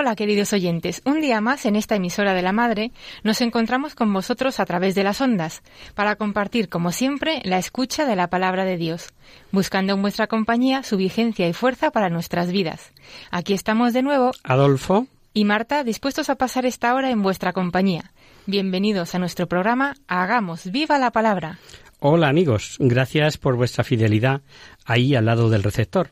Hola queridos oyentes, un día más en esta emisora de la Madre nos encontramos con vosotros a través de las ondas para compartir como siempre la escucha de la palabra de Dios, buscando en vuestra compañía su vigencia y fuerza para nuestras vidas. Aquí estamos de nuevo Adolfo, y Marta dispuestos a pasar esta hora en vuestra compañía. Bienvenidos a nuestro programa Hagamos viva la palabra. Hola amigos, gracias por vuestra fidelidad ahí al lado del receptor.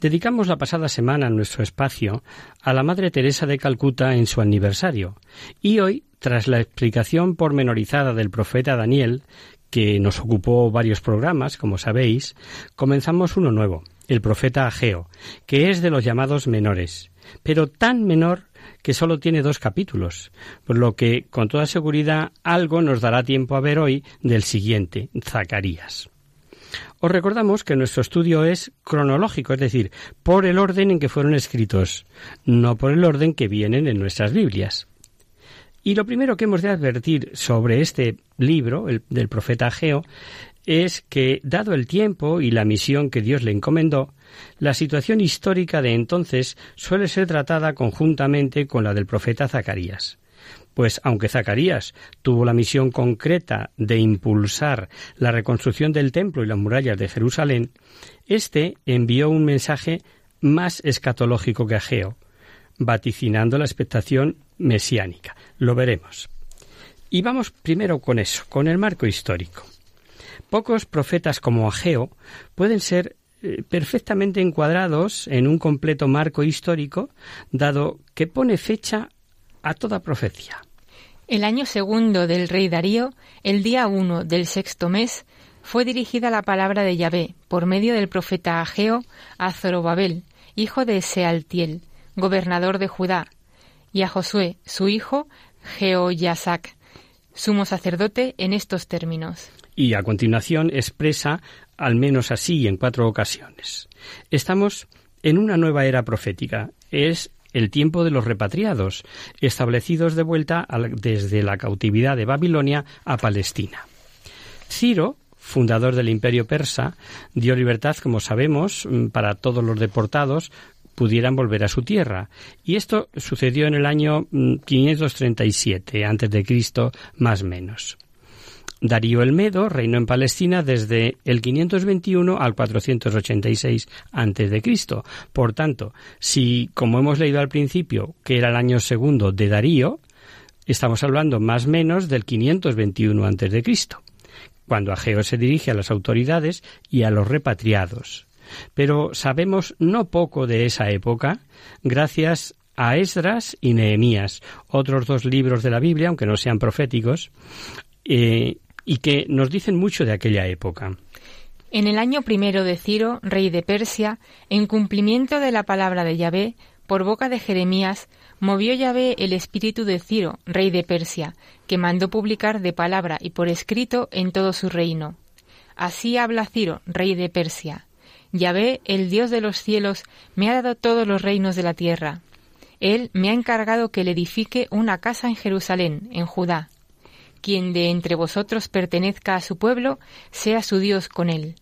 Dedicamos la pasada semana nuestro espacio a la Madre Teresa de Calcuta en su aniversario y hoy, tras la explicación pormenorizada del profeta Daniel, que nos ocupó varios programas, como sabéis, comenzamos uno nuevo, el profeta Ageo, que es de los llamados menores, pero tan menor que solo tiene dos capítulos, por lo que con toda seguridad algo nos dará tiempo a ver hoy del siguiente, Zacarías. Os recordamos que nuestro estudio es cronológico, es decir, por el orden en que fueron escritos, no por el orden que vienen en nuestras Biblias. Y lo primero que hemos de advertir sobre este libro, el del profeta Ageo, es que, dado el tiempo y la misión que Dios le encomendó, la situación histórica de entonces suele ser tratada conjuntamente con la del profeta Zacarías. Pues aunque Zacarías tuvo la misión concreta de impulsar la reconstrucción del templo y las murallas de Jerusalén, éste envió un mensaje más escatológico que Ageo, vaticinando la expectación mesiánica. Lo veremos. Y vamos primero con eso, con el marco histórico. Pocos profetas como Ageo pueden ser perfectamente encuadrados en un completo marco histórico, dado que pone fecha a toda profecía. El año segundo del rey Darío, el día uno del sexto mes, fue dirigida la palabra de Yahvé por medio del profeta Ageo a Zorobabel, hijo de Sealtiel, gobernador de Judá, y a Josué, su hijo, Jehoyasac, sumo sacerdote, en estos términos. Y a continuación expresa, al menos así en cuatro ocasiones. Estamos en una nueva era profética. Es el tiempo de los repatriados, establecidos de vuelta desde la cautividad de Babilonia a Palestina. Ciro, fundador del imperio persa, dio libertad, como sabemos, mm, para todos los deportados pudieran volver a su tierra. Y esto sucedió en el año mm, 537 antes de Cristo, más menos. Darío el Medo reinó en Palestina desde el 521 al 486 antes de Cristo. Por tanto, si, como hemos leído al principio, que era el año segundo de Darío, estamos hablando más o menos del 521 antes de Cristo, cuando Ageo se dirige a las autoridades y a los repatriados. Pero sabemos no poco de esa época, gracias a Esdras y Nehemías, otros dos libros de la Biblia, aunque no sean proféticos, eh, y que nos dicen mucho de aquella época. En el año primero de Ciro, rey de Persia, en cumplimiento de la palabra de Yahvé, por boca de Jeremías, movió Yahvé el espíritu de Ciro, rey de Persia, que mandó publicar de palabra y por escrito en todo su reino. Así habla Ciro, rey de Persia. Yahvé, el Dios de los cielos, me ha dado todos los reinos de la tierra. Él me ha encargado que le edifique una casa en Jerusalén, en Judá. Quien de entre vosotros pertenezca a su pueblo, sea su Dios con él.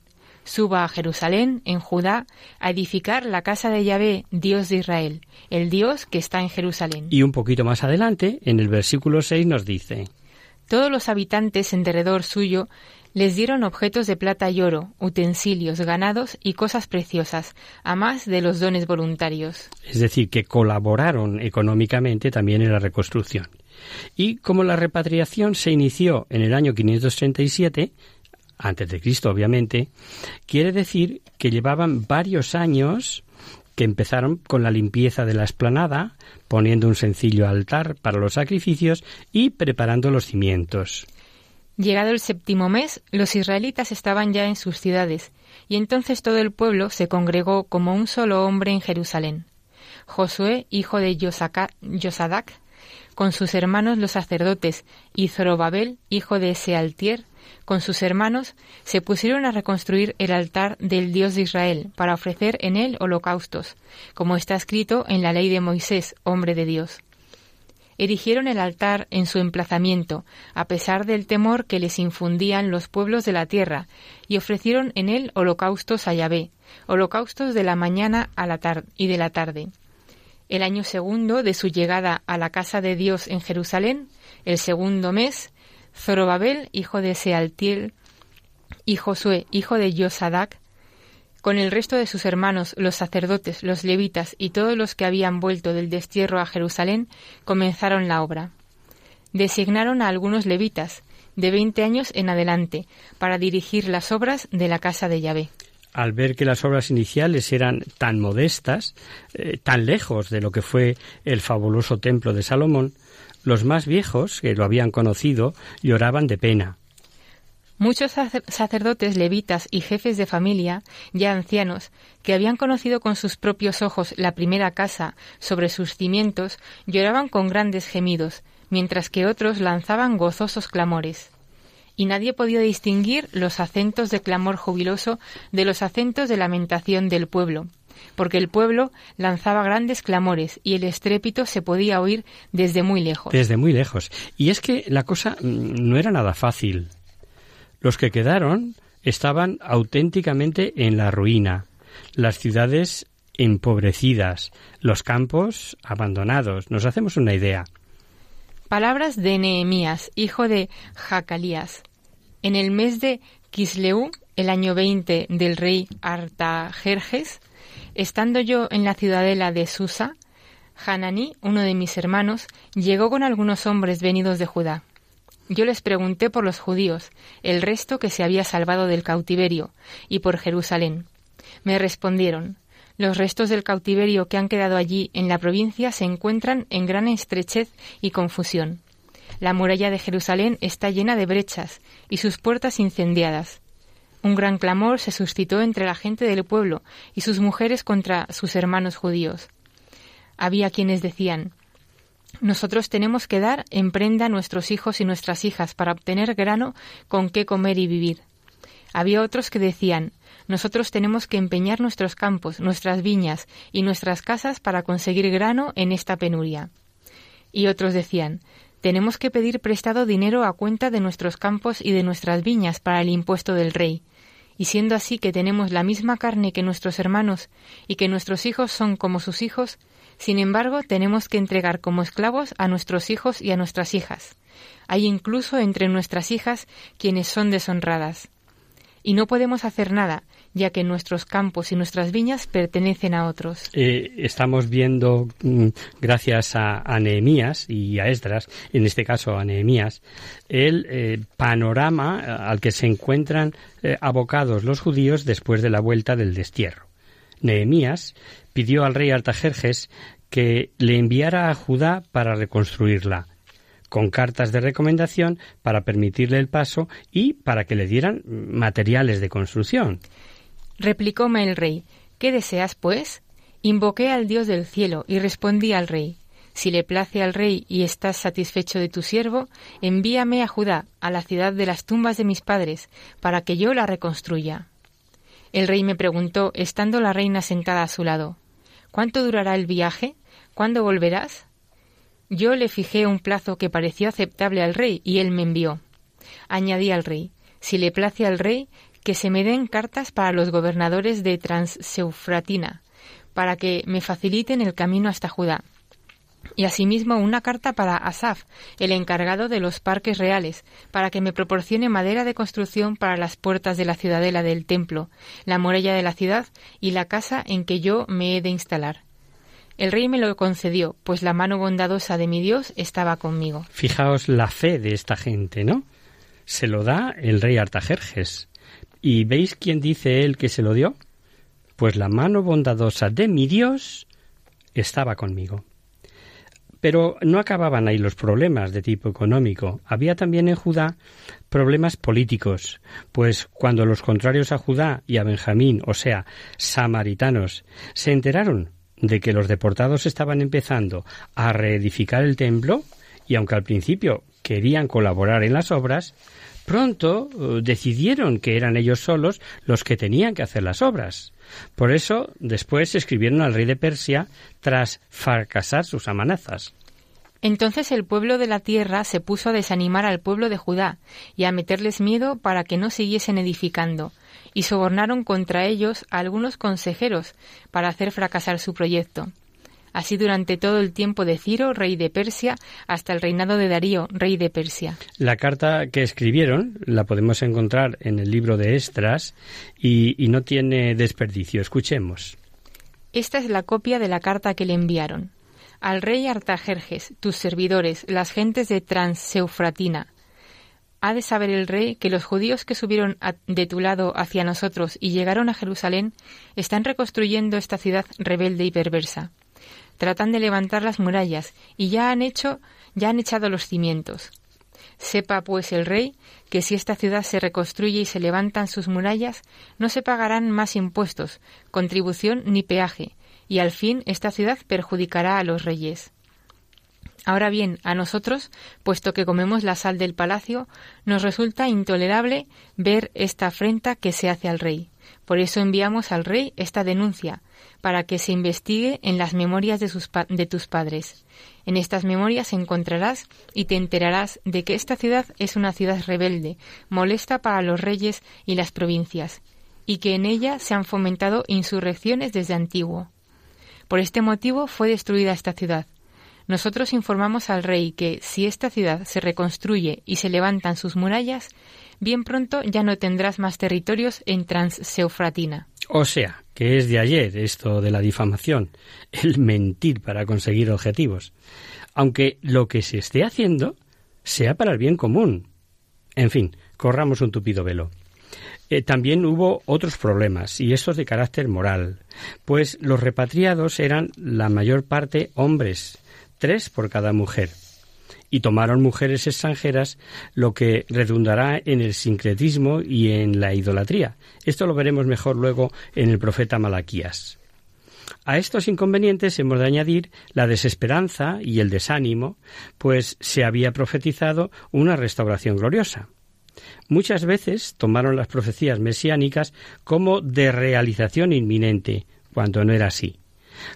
Suba a Jerusalén, en Judá, a edificar la casa de Yahvé, Dios de Israel, el Dios que está en Jerusalén. Y un poquito más adelante, en el versículo 6 nos dice, Todos los habitantes en derredor suyo les dieron objetos de plata y oro, utensilios, ganados y cosas preciosas, a más de los dones voluntarios. Es decir, que colaboraron económicamente también en la reconstrucción. Y como la repatriación se inició en el año 537, antes de Cristo obviamente, quiere decir que llevaban varios años que empezaron con la limpieza de la esplanada, poniendo un sencillo altar para los sacrificios y preparando los cimientos. Llegado el séptimo mes, los israelitas estaban ya en sus ciudades, y entonces todo el pueblo se congregó como un solo hombre en Jerusalén. Josué, hijo de Yosadac, con sus hermanos los sacerdotes, y Zorobabel, hijo de Sealtier, con sus hermanos, se pusieron a reconstruir el altar del Dios de Israel para ofrecer en él holocaustos, como está escrito en la ley de Moisés, hombre de Dios. Erigieron el altar en su emplazamiento, a pesar del temor que les infundían los pueblos de la tierra, y ofrecieron en él holocaustos a Yahvé, holocaustos de la mañana a la y de la tarde. El año segundo de su llegada a la casa de Dios en Jerusalén, el segundo mes, Zorobabel, hijo de Sealtiel, y Josué, hijo de Yosadac, con el resto de sus hermanos, los sacerdotes, los levitas y todos los que habían vuelto del destierro a Jerusalén, comenzaron la obra. Designaron a algunos levitas, de veinte años en adelante, para dirigir las obras de la casa de Yahvé. Al ver que las obras iniciales eran tan modestas, eh, tan lejos de lo que fue el fabuloso templo de Salomón, los más viejos, que lo habían conocido, lloraban de pena. Muchos sacerdotes levitas y jefes de familia, ya ancianos, que habían conocido con sus propios ojos la primera casa sobre sus cimientos, lloraban con grandes gemidos, mientras que otros lanzaban gozosos clamores. Y nadie podía distinguir los acentos de clamor jubiloso de los acentos de lamentación del pueblo, porque el pueblo lanzaba grandes clamores y el estrépito se podía oír desde muy lejos. Desde muy lejos. Y es que la cosa mm, no era nada fácil. Los que quedaron estaban auténticamente en la ruina, las ciudades empobrecidas, los campos abandonados. Nos hacemos una idea. Palabras de Nehemías, hijo de Jacalías. En el mes de Kisleu, el año 20 del rey Artajerjes, estando yo en la ciudadela de Susa, Hananí, uno de mis hermanos, llegó con algunos hombres venidos de Judá. Yo les pregunté por los judíos, el resto que se había salvado del cautiverio, y por Jerusalén. Me respondieron, los restos del cautiverio que han quedado allí en la provincia se encuentran en gran estrechez y confusión. La muralla de Jerusalén está llena de brechas y sus puertas incendiadas. Un gran clamor se suscitó entre la gente del pueblo y sus mujeres contra sus hermanos judíos. Había quienes decían nosotros tenemos que dar en prenda a nuestros hijos y nuestras hijas para obtener grano con qué comer y vivir. Había otros que decían nosotros tenemos que empeñar nuestros campos, nuestras viñas y nuestras casas para conseguir grano en esta penuria. Y otros decían tenemos que pedir prestado dinero a cuenta de nuestros campos y de nuestras viñas para el impuesto del rey. Y siendo así que tenemos la misma carne que nuestros hermanos y que nuestros hijos son como sus hijos, sin embargo, tenemos que entregar como esclavos a nuestros hijos y a nuestras hijas. Hay incluso entre nuestras hijas quienes son deshonradas. Y no podemos hacer nada, ya que nuestros campos y nuestras viñas pertenecen a otros. Eh, estamos viendo, mm, gracias a, Nehemías y a Esdras, en este caso a Nehemías, el eh, panorama al que se encuentran eh, abocados los judíos después de la vuelta del destierro. Nehemías pidió al rey Artajerjes que le enviara a Judá para reconstruirla, con cartas de recomendación para permitirle el paso y para que le dieran materiales de construcción. Replicóme el rey, ¿qué deseas, pues? Invoqué al Dios del cielo y respondí al rey, si le place al rey y estás satisfecho de tu siervo, envíame a Judá, a la ciudad de las tumbas de mis padres, para que yo la reconstruya. El rey me preguntó, estando la reina sentada a su lado, ¿Cuánto durará el viaje? ¿Cuándo volverás? Yo le fijé un plazo que pareció aceptable al rey y él me envió. Añadí al rey, si le place al rey, que se me den cartas para los gobernadores de Transeufratina, para que me faciliten el camino hasta Judá. y asimismo una carta para Asaf, el encargado de los parques reales, para que me proporcione madera de construcción para las puertas de la ciudadela del templo, la muralla de la ciudad y la casa en que yo me he de instalar. El rey me lo concedió, pues la mano bondadosa de mi Dios estaba conmigo. Fijaos la fe de esta gente, ¿no? Se lo da el rey Artajerjes. ¿Y veis quién dice él que se lo dio? Pues la mano bondadosa de mi Dios estaba conmigo. Pero no acababan ahí los problemas de tipo económico. Había también en Judá problemas políticos, pues cuando los contrarios a Judá y a Benjamín, o sea, samaritanos, se enteraron de que los deportados estaban empezando a reedificar el templo, y aunque al principio querían colaborar en las obras, pronto eh, decidieron que eran ellos solos los que tenían que hacer las obras. Por eso después escribieron al rey de Persia tras fracasar sus amenazas. Entonces el pueblo de la tierra se puso a desanimar al pueblo de Judá y a meterles miedo para que no siguiesen edificando, y sobornaron contra ellos a algunos consejeros para hacer fracasar su proyecto. Así durante todo el tiempo de Ciro, rey de Persia, hasta el reinado de Darío, rey de Persia. La carta que escribieron la podemos encontrar en el libro de Estras y, y no tiene desperdicio. Escuchemos. Esta es la copia de la carta que le enviaron. Al rey Artajerjes, tus servidores, las gentes de Transeufratina, ha de saber el rey que los judíos que subieron de tu lado hacia nosotros y llegaron a Jerusalén están reconstruyendo esta ciudad rebelde y perversa. Tratan de levantar las murallas y ya han hecho, ya han echado los cimientos. Sepa pues el rey que si esta ciudad se reconstruye y se levantan sus murallas, no se pagarán más impuestos, contribución ni peaje, y al fin esta ciudad perjudicará a los reyes. Ahora bien, a nosotros, puesto que comemos la sal del palacio, nos resulta intolerable ver esta afrenta que se hace al rey. Por eso enviamos al rey esta denuncia, para que se investigue en las memorias de, de tus padres. En estas memorias encontrarás y te enterarás de que esta ciudad es una ciudad rebelde, molesta para los reyes y las provincias, y que en ella se han fomentado insurrecciones desde antiguo. Por este motivo fue destruida esta ciudad, nosotros informamos al rey que si esta ciudad se reconstruye y se levantan sus murallas, bien pronto ya no tendrás más territorios en Transeufratina. O sea, que es de ayer esto de la difamación, el mentir para conseguir objetivos, aunque lo que se esté haciendo sea para el bien común. En fin, corramos un tupido velo. Eh, también hubo otros problemas, y estos de carácter moral, pues los repatriados eran la mayor parte hombres, tres por cada mujer. Y tomaron mujeres extranjeras, lo que redundará en el sincretismo y en la idolatría. Esto lo veremos mejor luego en el profeta Malaquías. A estos inconvenientes hemos de añadir la desesperanza y el desánimo, pues se había profetizado una restauración gloriosa. Muchas veces tomaron las profecías mesiánicas como de realización inminente, cuando no era así.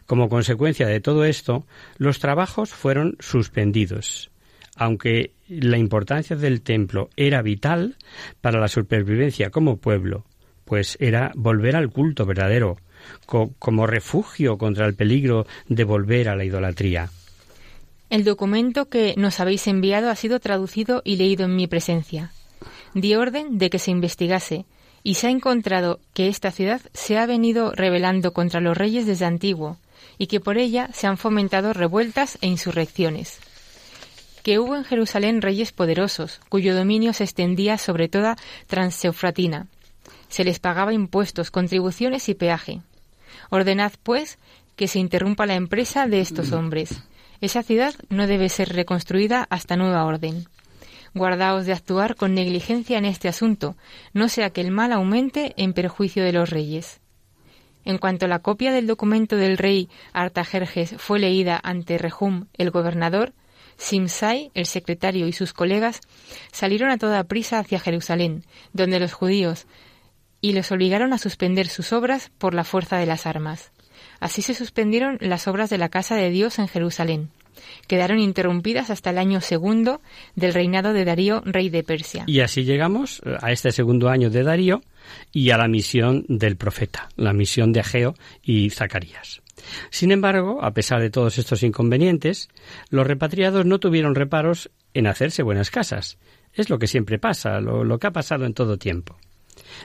Como consecuencia de todo esto, los trabajos fueron suspendidos. Aunque la importancia del templo era vital para la supervivencia como pueblo, pues era volver al culto verdadero, como refugio contra el peligro de volver a la idolatría. El documento que nos habéis enviado ha sido traducido y leído en mi presencia. Di orden de que se investigase, y se ha encontrado que esta ciudad se ha venido rebelando contra los reyes desde antiguo, y que por ella se han fomentado revueltas e insurrecciones. Que hubo en Jerusalén reyes poderosos, cuyo dominio se extendía sobre toda Transeufratina. Se les pagaba impuestos, contribuciones y peaje. Ordenad, pues, que se interrumpa la empresa de estos hombres. Esa ciudad no debe ser reconstruida hasta nueva orden. Guardaos de actuar con negligencia en este asunto, no sea que el mal aumente en perjuicio de los reyes. En cuanto la copia del documento del rey Artajerjes fue leída ante Rehum, el gobernador, Simsai, el secretario y sus colegas salieron a toda prisa hacia Jerusalén, donde los judíos, y los obligaron a suspender sus obras por la fuerza de las armas. Así se suspendieron las obras de la casa de Dios en Jerusalén quedaron interrumpidas hasta el año segundo del reinado de Darío, rey de Persia. Y así llegamos eh, a este segundo año de Darío y a la misión del profeta, la misión de Ageo y Zacarías. Sin embargo, a pesar de todos estos inconvenientes, los repatriados no tuvieron reparos en hacerse buenas casas. Es lo que siempre pasa, lo, que ha pasado en todo tiempo.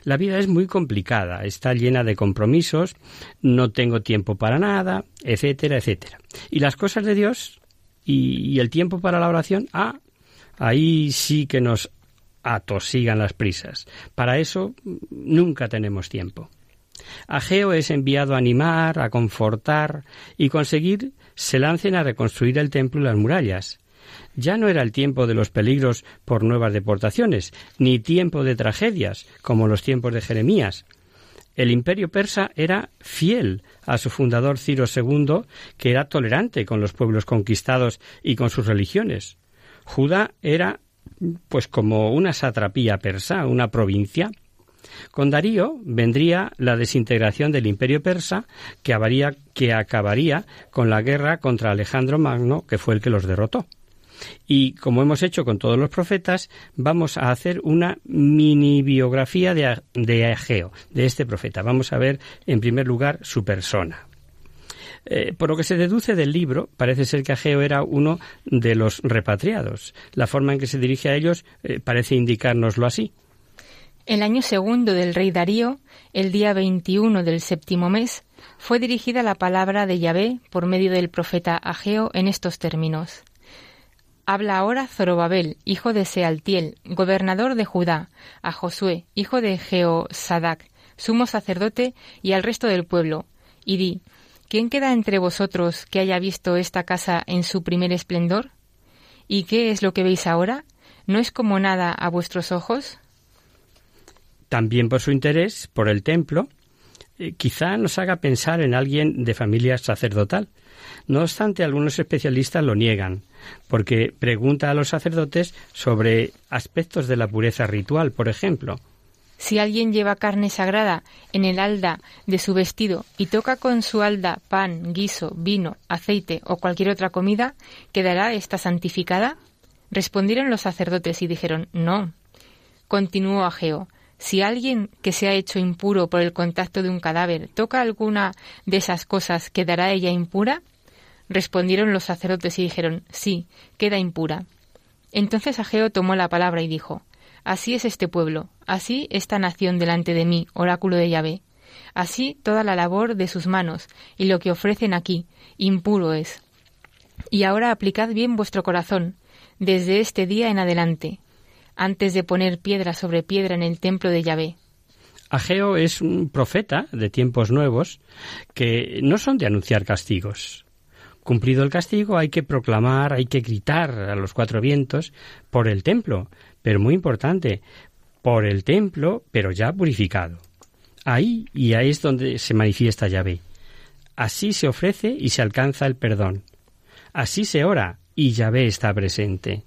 La vida es muy complicada, está llena de compromisos, no tengo tiempo para nada, etcétera, etcétera. Y las cosas de Dios y, el tiempo para la oración, ah, ahí sí que nos atosigan las prisas. Para eso nunca tenemos tiempo. Ageo es enviado a animar, a confortar y conseguir se lancen a reconstruir el templo y las murallas. Ya no era el tiempo de los peligros por nuevas deportaciones, ni tiempo de tragedias, como los tiempos de Jeremías. El imperio persa era fiel a su fundador Ciro II, que era tolerante con los pueblos conquistados y con sus religiones. Judá era pues como una satrapía persa, una provincia. Con Darío vendría la desintegración del imperio persa que, acabaría con la guerra contra Alejandro Magno, que fue el que los derrotó. Y como hemos hecho con todos los profetas, vamos a hacer una mini biografía de, de Ageo, de este profeta. Vamos a ver, en primer lugar, su persona. Eh, por lo que se deduce del libro, parece ser que Ageo era uno de los repatriados. La forma en que se dirige a ellos eh, parece indicárnoslo así. El año segundo del rey Darío, el día 21 del séptimo mes, fue dirigida la palabra de Yahvé por medio del profeta Ageo en estos términos. Habla ahora Zorobabel, hijo de Sealtiel, gobernador de Judá, a Josué, hijo de Jeosadac, sumo sacerdote, y al resto del pueblo, y di, ¿quién queda entre vosotros que haya visto esta casa en su primer esplendor? ¿Y qué es lo que veis ahora? ¿No es como nada a vuestros ojos? También por su interés por el templo, eh, quizá nos haga pensar en alguien de familia sacerdotal. No obstante, algunos especialistas lo niegan porque pregunta a los sacerdotes sobre aspectos de la pureza ritual, por ejemplo. Si alguien lleva carne sagrada en el alda de su vestido y toca con su alda pan, guiso, vino, aceite o cualquier otra comida, ¿quedará esta santificada? Respondieron los sacerdotes y dijeron No. Continuó Ageo. Si alguien que se ha hecho impuro por el contacto de un cadáver toca alguna de esas cosas, ¿quedará ella impura? Respondieron los sacerdotes y dijeron, sí, queda impura. Entonces Ageo tomó la palabra y dijo, Así es este pueblo, así esta nación delante de mí, oráculo de Yahvé. Así toda la labor de sus manos, y lo que ofrecen aquí, impuro es. Y ahora aplicad bien vuestro corazón, desde este día en adelante, antes de poner piedra sobre piedra en el templo de Yahvé. Ageo es un profeta de tiempos nuevos que no son de anunciar castigos, Cumplido el castigo, hay que proclamar, hay que gritar a los cuatro vientos por el templo, pero muy importante, por el templo, pero ya purificado. Ahí y ahí es donde se manifiesta Yahvé. Así se ofrece y se alcanza el perdón. Así se ora y Yahvé está presente.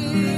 you.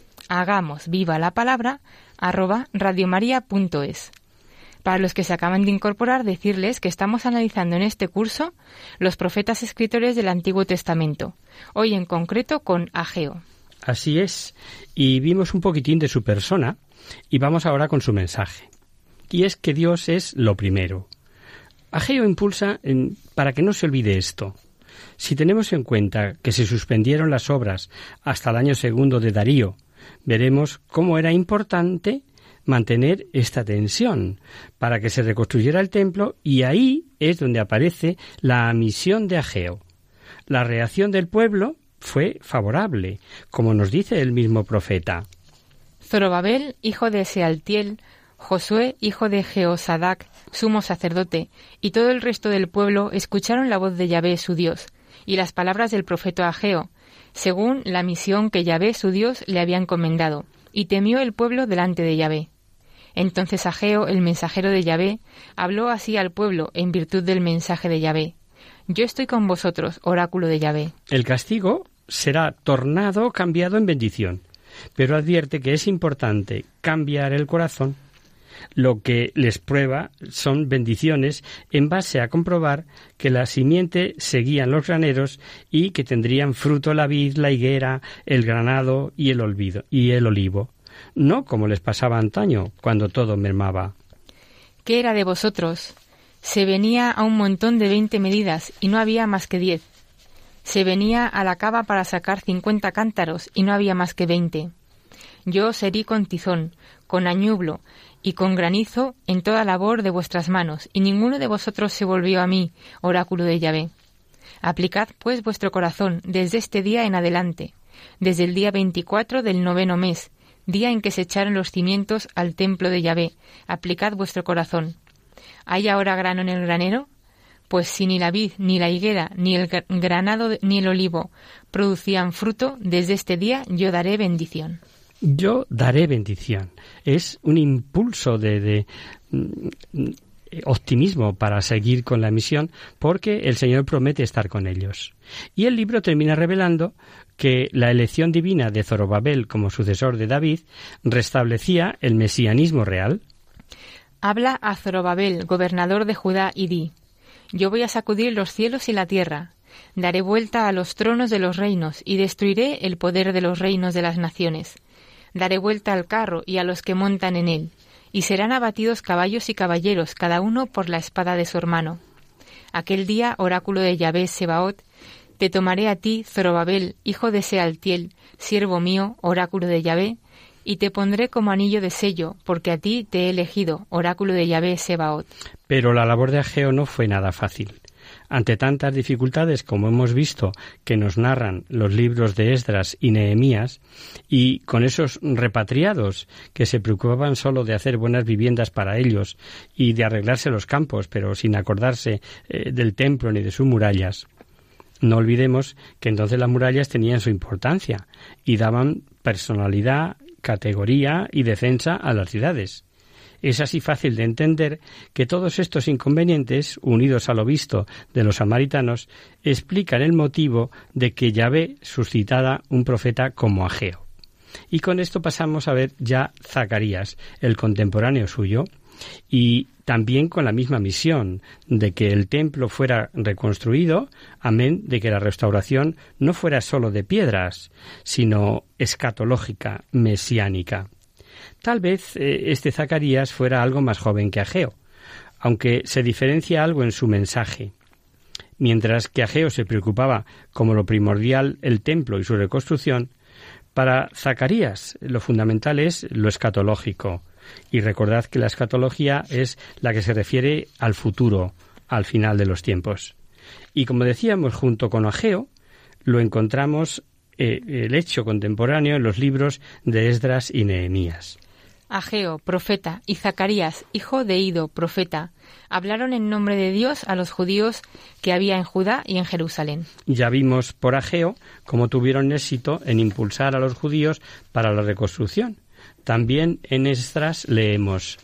hagamos viva la palabra arroba radiomaria.es. Para los que se acaban de incorporar, decirles que estamos analizando en este curso los profetas escritores del Antiguo Testamento, hoy en concreto con Ageo. Así es, y vimos un poquitín de su persona, y vamos ahora con su mensaje. Y es que Dios es lo primero. Ageo impulsa para que no se olvide esto. Si tenemos en cuenta que se suspendieron las obras hasta el año segundo de Darío, veremos cómo era importante mantener esta tensión para que se reconstruyera el templo y ahí es donde aparece la misión de Ageo. La reacción del pueblo fue favorable, como nos dice el mismo profeta. Zorobabel, hijo de Sealtiel, Josué, hijo de Jeosadac, sumo sacerdote, y todo el resto del pueblo escucharon la voz de Yahvé su Dios, y las palabras del profeta Ageo, según la misión que Yahvé su Dios le había encomendado, y temió el pueblo delante de Yahvé. Entonces Ageo, el mensajero de Yahvé, habló así al pueblo en virtud del mensaje de Yahvé. Yo estoy con vosotros, oráculo de Yahvé. El castigo será tornado cambiado en bendición, pero advierte que es importante cambiar el corazón lo que les prueba son bendiciones en base a comprobar que la simiente seguían los graneros y que tendrían fruto la vid, la higuera, el granado y el, olvido, y el olivo, no como les pasaba antaño, cuando todo mermaba. ¿Qué era de vosotros? Se venía a un montón de veinte medidas y no había más que diez. Se venía a la cava para sacar cincuenta cántaros y no había más que veinte. Yo os herí con tizón, con añublo, y con granizo en toda labor de vuestras manos, y ninguno de vosotros se volvió a mí, oráculo de Yahvé. Aplicad, pues, vuestro corazón desde este día en adelante, desde el día veinticuatro del noveno mes, día en que se echaron los cimientos al templo de Yahvé. Aplicad vuestro corazón. ¿Hay ahora grano en el granero? Pues si ni la vid, ni la higuera, ni el granado, ni el olivo producían fruto, desde este día yo daré bendición yo daré bendición. Es un impulso de, mm, optimismo para seguir con la misión porque el Señor promete estar con ellos. Y el libro termina revelando que la elección divina de Zorobabel como sucesor de David restablecía el mesianismo real. Habla a Zorobabel, gobernador de Judá, y di, Yo voy a sacudir los cielos y la tierra, daré vuelta a los tronos de los reinos y destruiré el poder de los reinos de las naciones daré vuelta al carro y a los que montan en él, y serán abatidos caballos y caballeros, cada uno por la espada de su hermano. Aquel día, oráculo de Yahvé Sebaot, te tomaré a ti, Zorobabel, hijo de Sealtiel, siervo mío, oráculo de Yahvé, y te pondré como anillo de sello, porque a ti te he elegido, oráculo de Yahvé Sebaot. Pero la labor de Ageo no fue nada fácil. Ante tantas dificultades como hemos visto que nos narran los libros de Esdras y Nehemías, y con esos repatriados que se preocupaban solo de hacer buenas viviendas para ellos y de arreglarse los campos, pero sin acordarse eh, del templo ni de sus murallas, no olvidemos que entonces las murallas tenían su importancia y daban personalidad, categoría y defensa a las ciudades. Es así fácil de entender que todos estos inconvenientes, unidos a lo visto de los samaritanos, explican el motivo de que Yahvé suscitara un profeta como Ageo. Y con esto pasamos a ver ya Zacarías, el contemporáneo suyo, y también con la misma misión de que el templo fuera reconstruido, amén de que la restauración no fuera sólo de piedras, sino escatológica, mesiánica. Tal vez eh, este Zacarías fuera algo más joven que Ageo, aunque se diferencia algo en su mensaje. Mientras que Ageo se preocupaba como lo primordial el templo y su reconstrucción, para Zacarías lo fundamental es lo escatológico. Y recordad que la escatología es la que se refiere al futuro, al final de los tiempos. Y como decíamos, junto con Ageo, lo encontramos eh, el hecho contemporáneo en los libros de Esdras y Nehemías. Ageo, profeta, y Zacarías, hijo de Ido, profeta, hablaron en nombre de Dios a los judíos que había en Judá y en Jerusalén. Ya vimos por Ageo cómo tuvieron éxito en impulsar a los judíos para la reconstrucción. También en Esdras leemos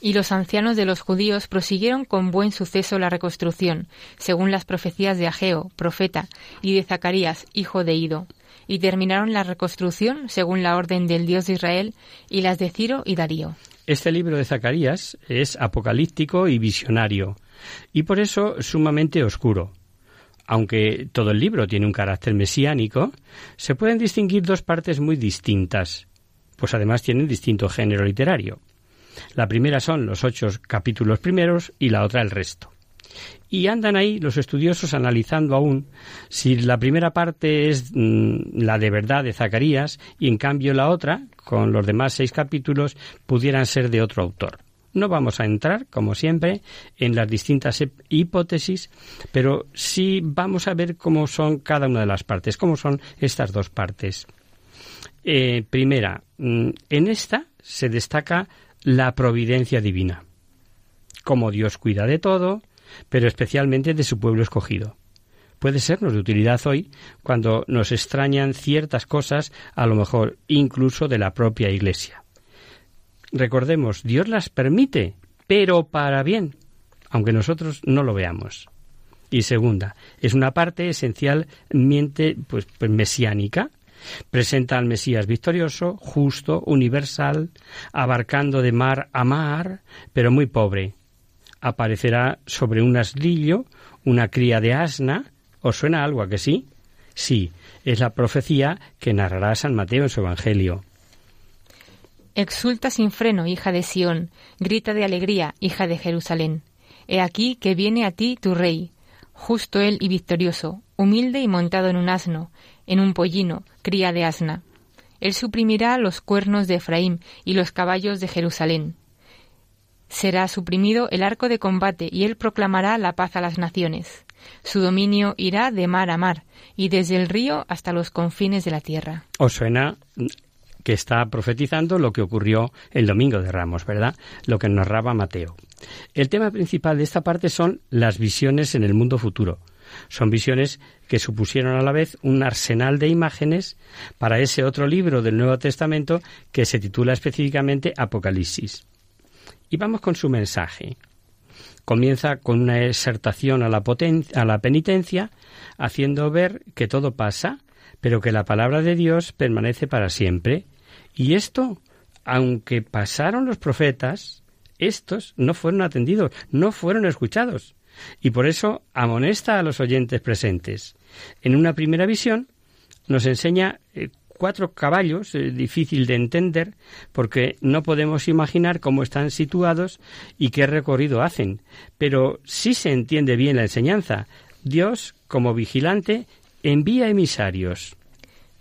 y los ancianos de los judíos prosiguieron con buen suceso la reconstrucción, según las profecías de Ageo, profeta, y de Zacarías, hijo de Ido y terminaron la reconstrucción según la orden del Dios de Israel y las de Ciro y Darío. Este libro de Zacarías es apocalíptico y visionario, y por eso sumamente oscuro. Aunque todo el libro tiene un carácter mesiánico, se pueden distinguir dos partes muy distintas, pues además tienen distinto género literario. La primera son los ocho capítulos primeros y la otra el resto. Y andan ahí los estudiosos analizando aún si la primera parte es mm, la de verdad de Zacarías y en cambio la otra, con los demás seis capítulos, pudieran ser de otro autor. No vamos a entrar, como siempre, en las distintas hipótesis, pero sí vamos a ver cómo son cada una de las partes, cómo son estas dos partes. Eh, primera, mm, en esta se destaca la providencia divina, cómo Dios cuida de todo, pero especialmente de su pueblo escogido. Puede sernos de utilidad hoy cuando nos extrañan ciertas cosas, a lo mejor incluso de la propia Iglesia. Recordemos, Dios las permite, pero para bien, aunque nosotros no lo veamos. Y segunda, es una parte esencialmente pues, pues mesiánica, presenta al Mesías victorioso, justo, universal, abarcando de mar a mar, pero muy pobre, aparecerá sobre un asnillo una cría de asna. ¿Os suena algo a que sí? Sí, es la profecía que narrará San Mateo en su Evangelio. Exulta sin freno, hija de Sión, grita de alegría, hija de Jerusalén. He aquí que viene a ti tu rey, justo él y victorioso, humilde y montado en un asno, en un pollino, cría de asna. Él suprimirá los cuernos de Efraín y los caballos de Jerusalén será suprimido el arco de combate y él proclamará la paz a las naciones. Su dominio irá de mar a mar y desde el río hasta los confines de la tierra. Os suena que está profetizando lo que ocurrió el domingo de Ramos, ¿verdad? Lo que narraba Mateo. El tema principal de esta parte son las visiones en el mundo futuro. Son visiones que supusieron a la vez un arsenal de imágenes para ese otro libro del Nuevo Testamento que se titula específicamente Apocalipsis. Y vamos con su mensaje. Comienza con una exhortación a la, a la penitencia, haciendo ver que todo pasa, pero que la palabra de Dios permanece para siempre. Y esto, aunque pasaron los profetas, estos no fueron atendidos, no fueron escuchados. Y por eso amonesta a los oyentes presentes. En una primera visión nos enseña eh, cuatro caballos, eh, difícil de entender, porque no podemos imaginar cómo están situados y qué recorrido hacen. Pero sí se entiende bien la enseñanza. Dios, como vigilante, envía emisarios.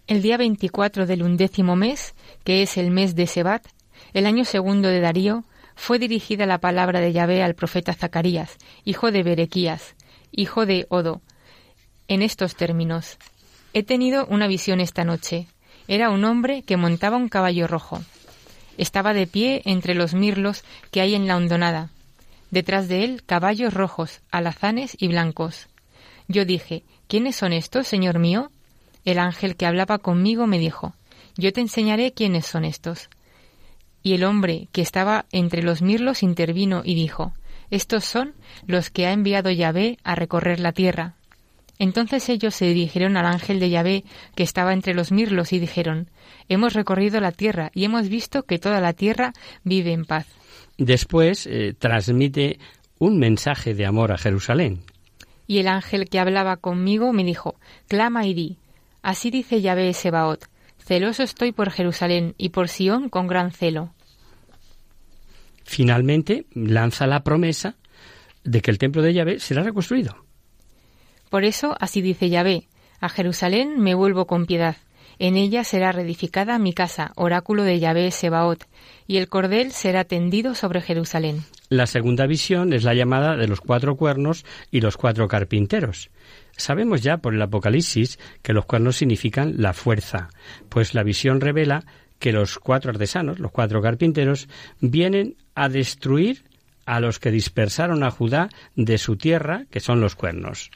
El día 24 del undécimo mes, que es el mes de Sebat, el año segundo de Darío, fue dirigida la palabra de Yahvé al profeta Zacarías, hijo de Berequías, hijo de Odo, en estos términos. He tenido una visión esta noche. Era un hombre que montaba un caballo rojo. Estaba de pie entre los mirlos que hay en la hondonada. Detrás de él caballos rojos, alazanes y blancos. Yo dije, ¿quiénes son estos, señor mío? El ángel que hablaba conmigo me dijo, Yo te enseñaré quiénes son estos. Y el hombre que estaba entre los mirlos intervino y dijo, Estos son los que ha enviado Yahvé a recorrer la tierra. Entonces ellos se dirigieron al ángel de Yahvé que estaba entre los mirlos y dijeron, Hemos recorrido la tierra y hemos visto que toda la tierra vive en paz. Después eh, transmite un mensaje de amor a Jerusalén. Y el ángel que hablaba conmigo me dijo, Clama y di, así dice Yahvé Sebaot, celoso estoy por Jerusalén y por Sión con gran celo. Finalmente lanza la promesa de que el templo de Yahvé será reconstruido. Por eso, así dice Yahvé, a Jerusalén me vuelvo con piedad. En ella será reedificada mi casa, oráculo de Yahvé Sebaot, y el cordel será tendido sobre Jerusalén. La segunda visión es la llamada de los cuatro cuernos y los cuatro carpinteros. Sabemos ya por el Apocalipsis que los cuernos significan la fuerza, pues la visión revela que los cuatro artesanos, los cuatro carpinteros, vienen a destruir a los que dispersaron a Judá de su tierra, que son los cuernos.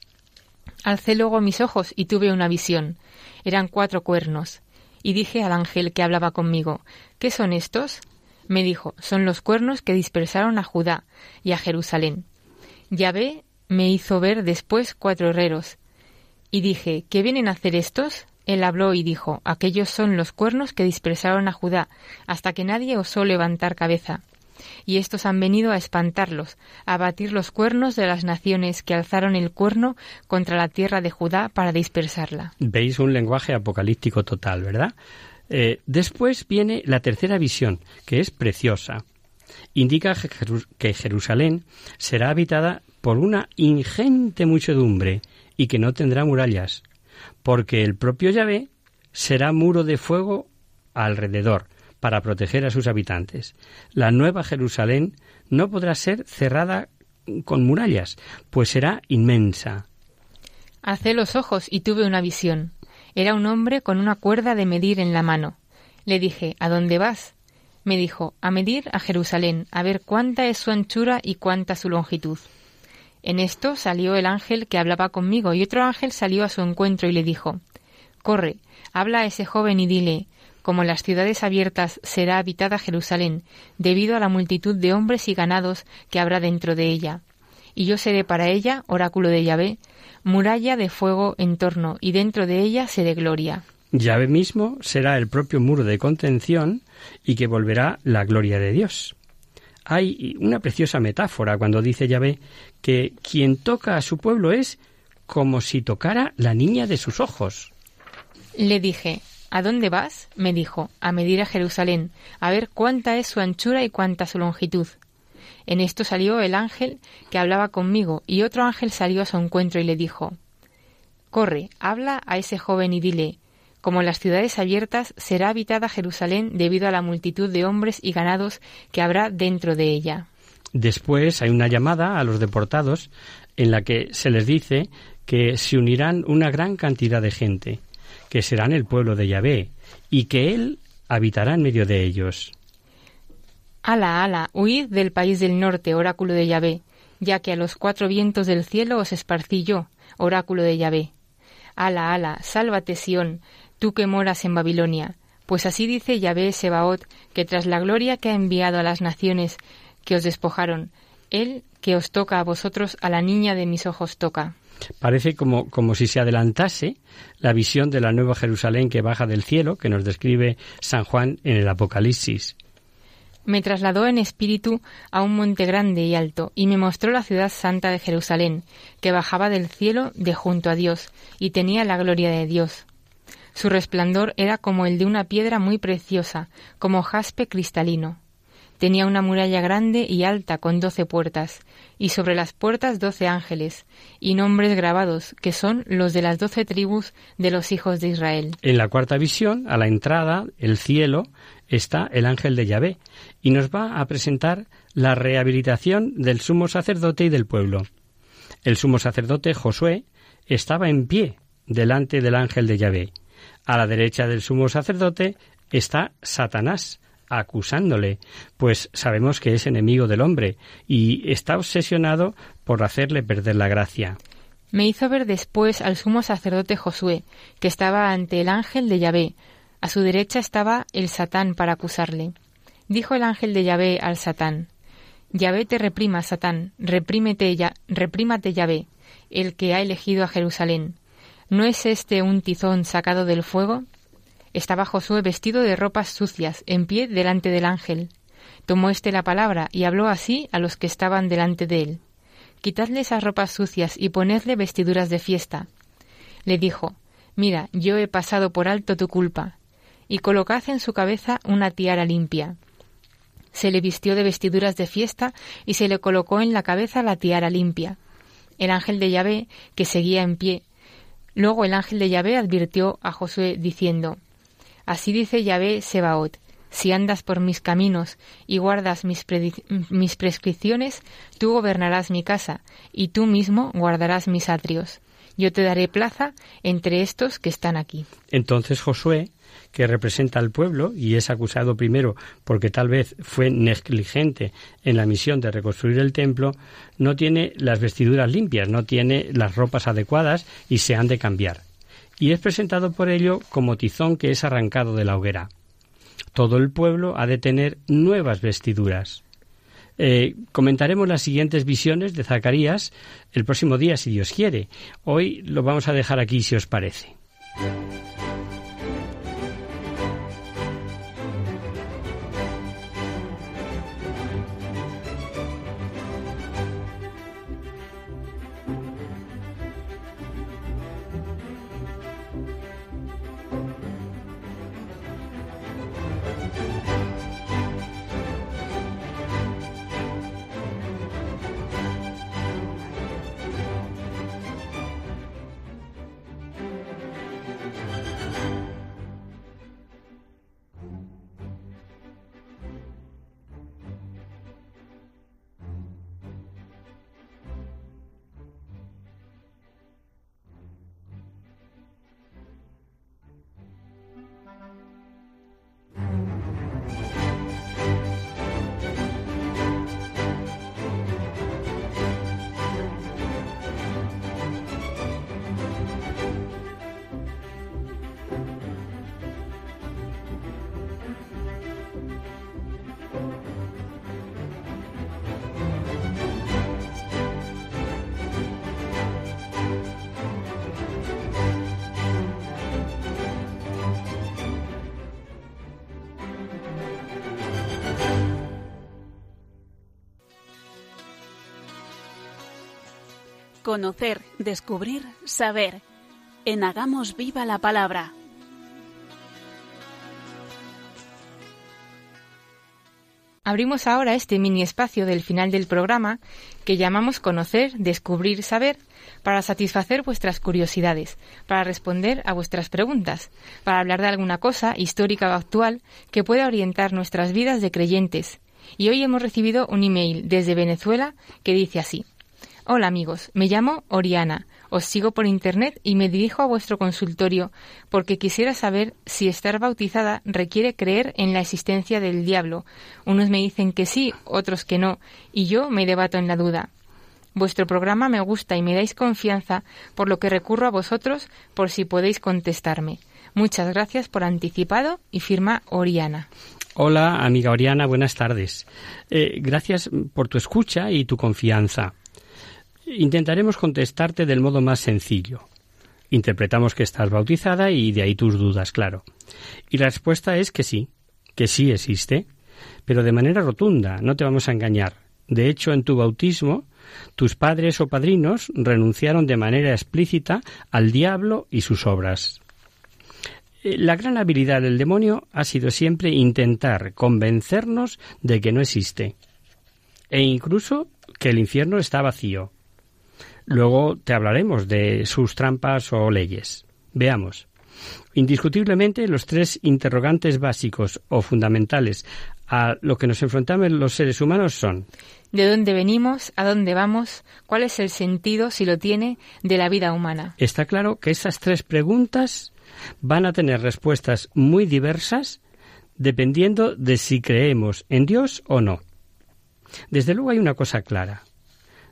Alcé luego mis ojos y tuve una visión. Eran cuatro cuernos. Y dije al ángel que hablaba conmigo, ¿qué son estos? Me dijo, son los cuernos que dispersaron a Judá y a Jerusalén. Yahvé me hizo ver después cuatro herreros. Y dije, ¿qué vienen a hacer estos? Él habló y dijo, aquellos son los cuernos que dispersaron a Judá, hasta que nadie osó levantar cabeza y estos han venido a espantarlos, a batir los cuernos de las naciones que alzaron el cuerno contra la tierra de Judá para dispersarla. Veis un lenguaje apocalíptico total, ¿verdad? Eh, después viene la tercera visión, que es preciosa. Indica que Jerusalén será habitada por una ingente muchedumbre y que no tendrá murallas, porque el propio Yahvé será muro de fuego alrededor, para proteger a sus habitantes. La nueva Jerusalén no podrá ser cerrada con murallas, pues será inmensa. Hacé los ojos y tuve una visión. Era un hombre con una cuerda de medir en la mano. Le dije, ¿A dónde vas? Me dijo, a medir a Jerusalén, a ver cuánta es su anchura y cuánta su longitud. En esto salió el ángel que hablaba conmigo, y otro ángel salió a su encuentro y le dijo, Corre, habla a ese joven y dile, como las ciudades abiertas será habitada Jerusalén, debido a la multitud de hombres y ganados que habrá dentro de ella. Y yo seré para ella, oráculo de Yahvé, muralla de fuego en torno, y dentro de ella seré gloria. Yahvé mismo será el propio muro de contención y que volverá la gloria de Dios. Hay una preciosa metáfora cuando dice Yahvé que quien toca a su pueblo es como si tocara la niña de sus ojos. Le dije, ¿A dónde vas? me dijo, a medir a Jerusalén, a ver cuánta es su anchura y cuánta su longitud. En esto salió el ángel que hablaba conmigo, y otro ángel salió a su encuentro y le dijo Corre, habla a ese joven y dile como las ciudades abiertas será habitada Jerusalén debido a la multitud de hombres y ganados que habrá dentro de ella. Después hay una llamada a los deportados en la que se les dice que se unirán una gran cantidad de gente que serán el pueblo de Yahvé, y que Él habitará en medio de ellos. Ala, ala, huid del país del norte, oráculo de Yahvé, ya que a los cuatro vientos del cielo os esparcí yo, oráculo de Yahvé. Ala, ala, sálvate Sión, tú que moras en Babilonia, pues así dice Yahvé Sebaot, que tras la gloria que ha enviado a las naciones que os despojaron, Él que os toca a vosotros, a la niña de mis ojos toca. Parece como, como si se adelantase la visión de la nueva Jerusalén que baja del cielo, que nos describe San Juan en el Apocalipsis. Me trasladó en espíritu a un monte grande y alto, y me mostró la ciudad santa de Jerusalén, que bajaba del cielo de junto a Dios, y tenía la gloria de Dios. Su resplandor era como el de una piedra muy preciosa, como jaspe cristalino. Tenía una muralla grande y alta con doce puertas, y sobre las puertas doce ángeles, y nombres grabados, que son los de las doce tribus de los hijos de Israel. En la cuarta visión, a la entrada, el cielo, está el ángel de Yahvé, y nos va a presentar la rehabilitación del sumo sacerdote y del pueblo. El sumo sacerdote Josué estaba en pie delante del ángel de Yahvé. A la derecha del sumo sacerdote está Satanás, acusándole, pues sabemos que es enemigo del hombre y está obsesionado por hacerle perder la gracia. Me hizo ver después al sumo sacerdote Josué, que estaba ante el ángel de Yahvé. A su derecha estaba el Satán para acusarle. Dijo el ángel de Yahvé al Satán, Yahvé te reprima, Satán, reprímete ya, reprímate Yahvé, el que ha elegido a Jerusalén. ¿No es este un tizón sacado del fuego? Estaba Josué vestido de ropas sucias, en pie delante del ángel. Tomó éste la palabra y habló así a los que estaban delante de él. Quitadle esas ropas sucias y ponedle vestiduras de fiesta. Le dijo, Mira, yo he pasado por alto tu culpa, y colocad en su cabeza una tiara limpia. Se le vistió de vestiduras de fiesta y se le colocó en la cabeza la tiara limpia. El ángel de Yahvé, que seguía en pie. Luego el ángel de Yahvé advirtió a Josué diciendo, Así dice Yahvé Sebaot, si andas por mis caminos y guardas mis, mis, prescripciones, tú gobernarás mi casa, y tú mismo guardarás mis atrios. Yo te daré plaza entre estos que están aquí. Entonces Josué, que representa al pueblo y es acusado primero porque tal vez fue negligente en la misión de reconstruir el templo, no tiene las vestiduras limpias, no tiene las ropas adecuadas y se han de cambiar y es presentado por ello como tizón que es arrancado de la hoguera. Todo el pueblo ha de tener nuevas vestiduras. Eh, comentaremos las siguientes visiones de Zacarías el próximo día, si Dios quiere. Hoy lo vamos a dejar aquí, si os parece. Conocer, descubrir, saber. En Hagamos Viva la Palabra. Abrimos ahora este mini espacio del final del programa que llamamos Conocer, Descubrir, Saber para satisfacer vuestras curiosidades, para responder a vuestras preguntas, para hablar de alguna cosa histórica o actual que pueda orientar nuestras vidas de creyentes. Y hoy hemos recibido un email desde Venezuela que dice así. Hola amigos, me llamo Oriana, os sigo por Internet y me dirijo a vuestro consultorio porque quisiera saber si estar bautizada requiere creer en la existencia del diablo. Unos me dicen que sí, otros que no, y yo me debato en la duda. Vuestro programa me gusta y me dais confianza, por lo que recurro a vosotros por si podéis contestarme. Muchas gracias por anticipado y firma Oriana. Hola, amiga Oriana, buenas tardes. Eh, gracias por tu escucha y tu confianza. Intentaremos contestarte del modo más sencillo. Interpretamos que estás bautizada y de ahí tus dudas, claro. Y la respuesta es que sí, que sí existe, pero de manera rotunda, no te vamos a engañar. De hecho, en tu bautismo, tus padres o padrinos renunciaron de manera explícita al diablo y sus obras. Eh, La gran habilidad del demonio ha sido siempre intentar convencernos de que no existe e incluso que el infierno está vacío. Luego te hablaremos de sus trampas o leyes. Veamos. Indiscutiblemente, los tres interrogantes básicos o fundamentales a lo que nos enfrentamos los seres humanos son ¿De dónde venimos? ¿A dónde vamos? ¿Cuál es el sentido, si lo tiene, de la vida humana? Está claro que esas tres preguntas van a tener respuestas muy diversas dependiendo de si creemos en Dios o no. Desde luego hay una cosa clara.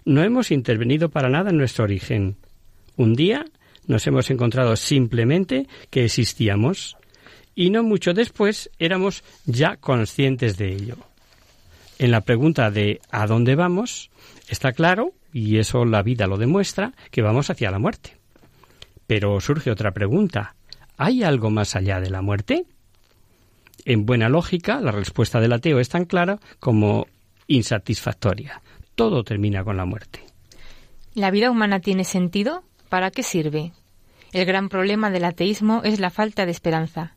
No hemos intervenido para nada en nuestro origen. Un día nos hemos encontrado simplemente que existíamos y no mucho después éramos ya conscientes de ello. En la pregunta de ¿a dónde vamos? está claro, y eso la vida lo demuestra, que vamos hacia la muerte. Pero surge otra pregunta. ¿Hay algo más allá de la muerte? En buena lógica, la respuesta del ateo es tan clara como insatisfactoria. Todo termina con la muerte. ¿La vida humana tiene sentido? ¿Para qué sirve? El gran problema del ateísmo es la falta de esperanza.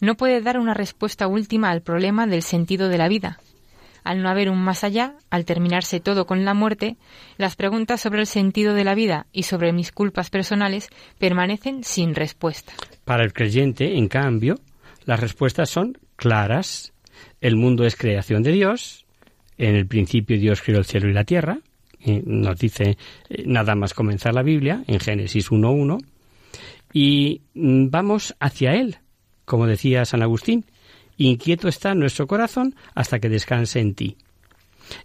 No puede dar una respuesta última al problema del sentido de la vida. Al no haber un más allá, al terminarse todo con la muerte, las preguntas sobre el sentido de la vida y sobre mis culpas personales permanecen sin respuesta. Para el creyente, en cambio, las respuestas son claras. El mundo es creación de Dios. En el principio Dios creó el cielo y la tierra. Eh, Nos dice eh, nada más comenzar la Biblia, en Génesis 1.1. Y mm, vamos hacia Él, como decía San Agustín. Inquieto está nuestro corazón hasta que descanse en ti.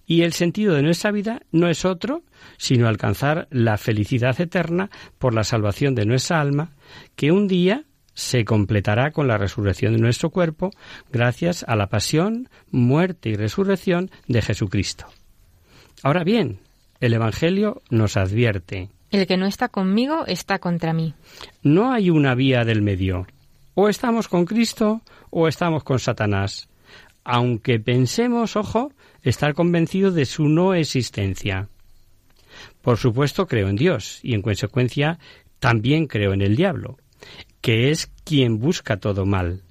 Y el sentido de nuestra vida no es otro sino alcanzar la felicidad eterna por la salvación de nuestra alma, que un día se completará con la resurrección de nuestro cuerpo gracias a la pasión, muerte y resurrección de Jesucristo. Ahora bien, el Evangelio nos advierte, El que no está conmigo está contra mí. no hay una vía del medio. O estamos con Cristo o estamos con Satanás. Aunque pensemos, ojo, estar convencidos de su no existencia. Por supuesto creo en Dios y en consecuencia también creo en el diablo, que es quien busca todo mal,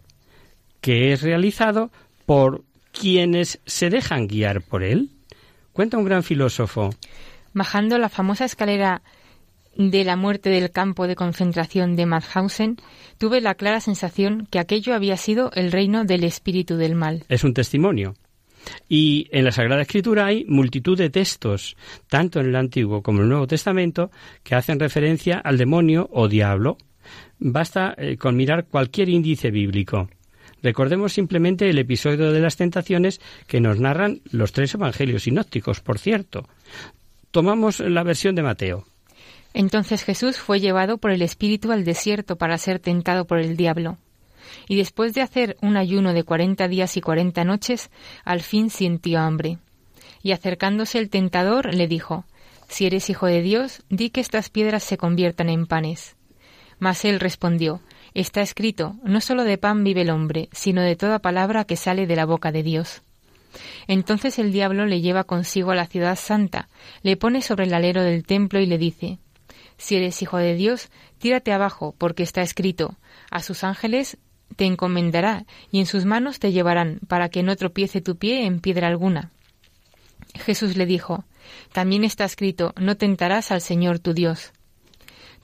que es realizado por quienes se dejan guiar por él. Cuenta un gran filósofo. Bajando la famosa escalera de la muerte del campo de concentración de Mauthausen, tuve la clara sensación que aquello había sido el reino del espíritu del mal. es un testimonio. Y en la Sagrada Escritura hay multitud de textos, tanto en el Antiguo como en el Nuevo Testamento, que hacen referencia al demonio o diablo. Basta eh, con mirar cualquier índice bíblico. Recordemos simplemente el episodio de las tentaciones que nos narran los tres evangelios sinópticos, por cierto. Tomamos la versión de Mateo. Entonces Jesús fue llevado por el Espíritu al desierto para ser tentado por el diablo. Y después de hacer un ayuno de cuarenta días y cuarenta noches, al fin sintió hambre. Y acercándose el tentador le dijo, Si eres hijo de Dios, di que estas piedras se conviertan en panes. Mas él respondió, Está escrito, no sólo de pan vive el hombre, sino de toda palabra que sale de la boca de Dios. Entonces el diablo le lleva consigo a la ciudad santa, le pone sobre el alero del templo y le dice, Si eres hijo de Dios, tírate abajo, porque está escrito, a sus ángeles te encomendará, y en sus manos te llevarán, para que no tropiece tu pie en piedra alguna. Jesús le dijo, También está escrito, no tentarás al Señor tu Dios.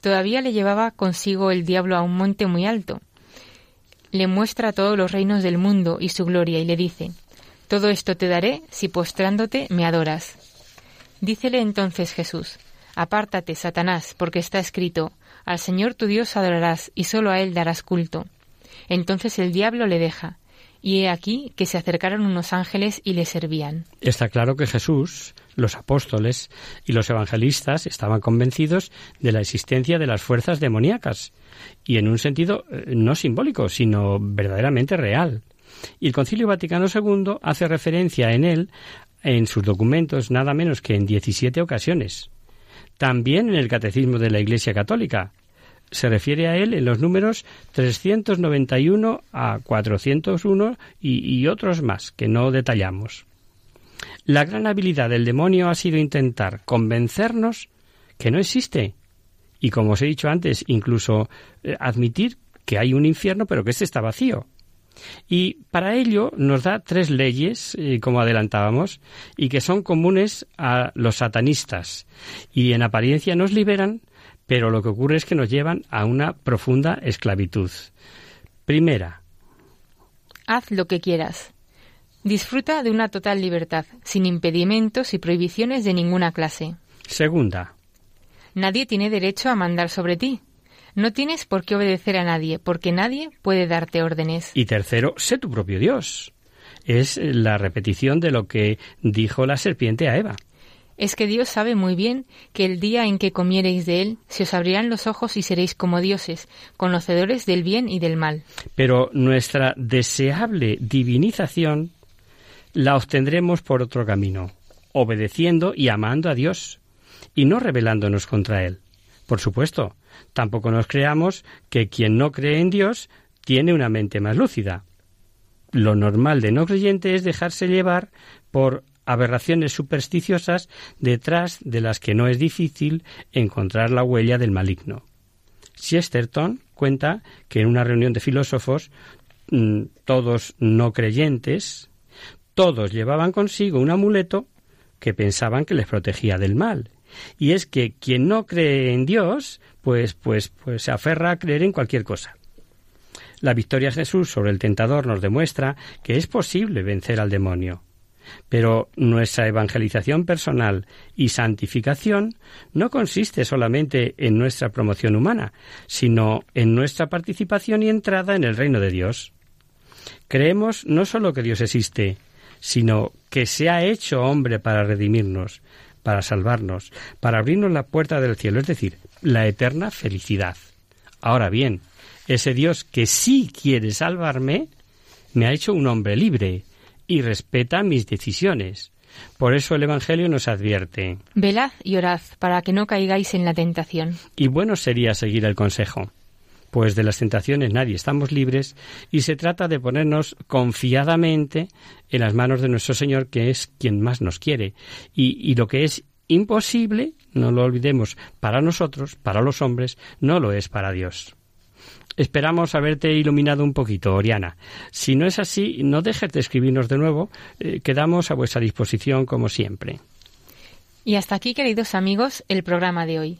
Todavía le llevaba consigo el diablo a un monte muy alto. Le muestra todos los reinos del mundo y su gloria, y le dice, Todo esto te daré si postrándote me adoras. Dícele entonces Jesús, Apártate, Satanás, porque está escrito, Al Señor tu Dios adorarás, y sólo a Él darás culto. Entonces el diablo le deja, y he aquí que se acercaron unos ángeles y le servían. Está claro que Jesús, los apóstoles y los evangelistas estaban convencidos de la existencia de las fuerzas demoníacas, y en un sentido eh, no simbólico, sino verdaderamente real. Y el Concilio Vaticano II hace referencia en él, en sus documentos, nada menos que en 17 ocasiones. También en el Catecismo de la Iglesia Católica, se refiere a él en los números 391 a 401 y, y, otros más que no detallamos. La gran habilidad del demonio ha sido intentar convencernos que no existe y, como os he dicho antes, incluso eh, admitir que hay un infierno, pero que este está vacío. Y para ello nos da tres leyes, eh, como adelantábamos, y que son comunes a los satanistas. Y en apariencia nos liberan, pero lo que ocurre es que nos llevan a una profunda esclavitud. Primera. Haz lo que quieras. Disfruta de una total libertad, sin impedimentos y prohibiciones de ninguna clase. Segunda. Nadie tiene derecho a mandar sobre ti. No tienes por qué obedecer a nadie, porque nadie puede darte órdenes. Y tercero, sé tu propio Dios. Es la repetición de lo que dijo la serpiente a Eva. Es que Dios sabe muy bien que el día en que comiereis de él, se os abrirán los ojos y seréis como dioses, conocedores del bien y del mal. Pero nuestra deseable divinización la obtendremos por otro camino, obedeciendo y amando a Dios, y no rebelándonos contra Él. Por supuesto, tampoco nos creamos que quien no cree en Dios tiene una mente más lúcida. Lo normal de no creyente es dejarse llevar por aberraciones supersticiosas detrás de las que no es difícil encontrar la huella del maligno. Chesterton cuenta que en una reunión de filósofos, mm, todos no creyentes, todos llevaban consigo un amuleto que pensaban que les protegía del mal. Y es que quien no cree en Dios, pues, pues, pues se aferra a creer en cualquier cosa. La victoria de Jesús sobre el tentador nos demuestra que es posible vencer al demonio. Pero nuestra evangelización personal y santificación no consiste solamente en nuestra promoción humana, sino en nuestra participación y entrada en el reino de Dios. Creemos no solo que Dios existe, sino que se ha hecho hombre para redimirnos, para salvarnos, para abrirnos la puerta del cielo, es decir, la eterna felicidad. Ahora bien, ese Dios que sí quiere salvarme, me ha hecho un hombre libre, y respeta mis decisiones. Por eso el Evangelio nos advierte. Velad y orad para que no caigáis en la tentación. Y bueno sería seguir el consejo, pues de las tentaciones nadie estamos libres y se trata de ponernos confiadamente en las manos de nuestro Señor, que es quien más nos quiere. Y, lo que es imposible, no lo olvidemos, para nosotros, para los hombres, no lo es para Dios. Esperamos haberte iluminado un poquito, Oriana. Si no es así, no dejes de escribirnos de nuevo. Eh, quedamos a vuestra disposición como siempre. Y hasta aquí, queridos amigos, el programa de hoy.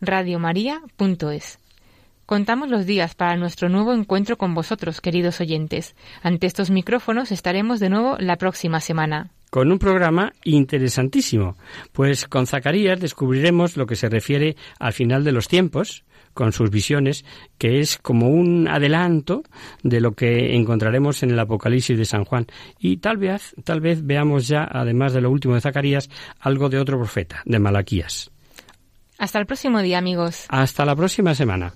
radiomaria.es. Contamos los días para nuestro nuevo encuentro con vosotros, queridos oyentes. Ante estos micrófonos estaremos de nuevo la próxima semana con un programa interesantísimo, pues con Zacarías descubriremos lo que se refiere al final de los tiempos, con sus visiones, que es como un adelanto de lo que encontraremos en el Apocalipsis de San Juan. Y tal vez, tal vez veamos ya, además de lo último de Zacarías, algo de otro profeta, de Malaquías. Hasta el próximo día, amigos. Hasta la próxima semana.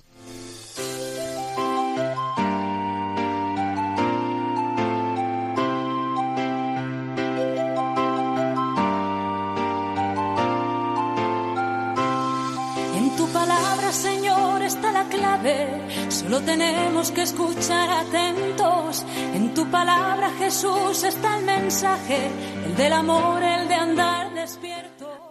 Solo tenemos que escuchar atentos. En tu palabra, Jesús, está el mensaje, el del amor, el de andar despierto.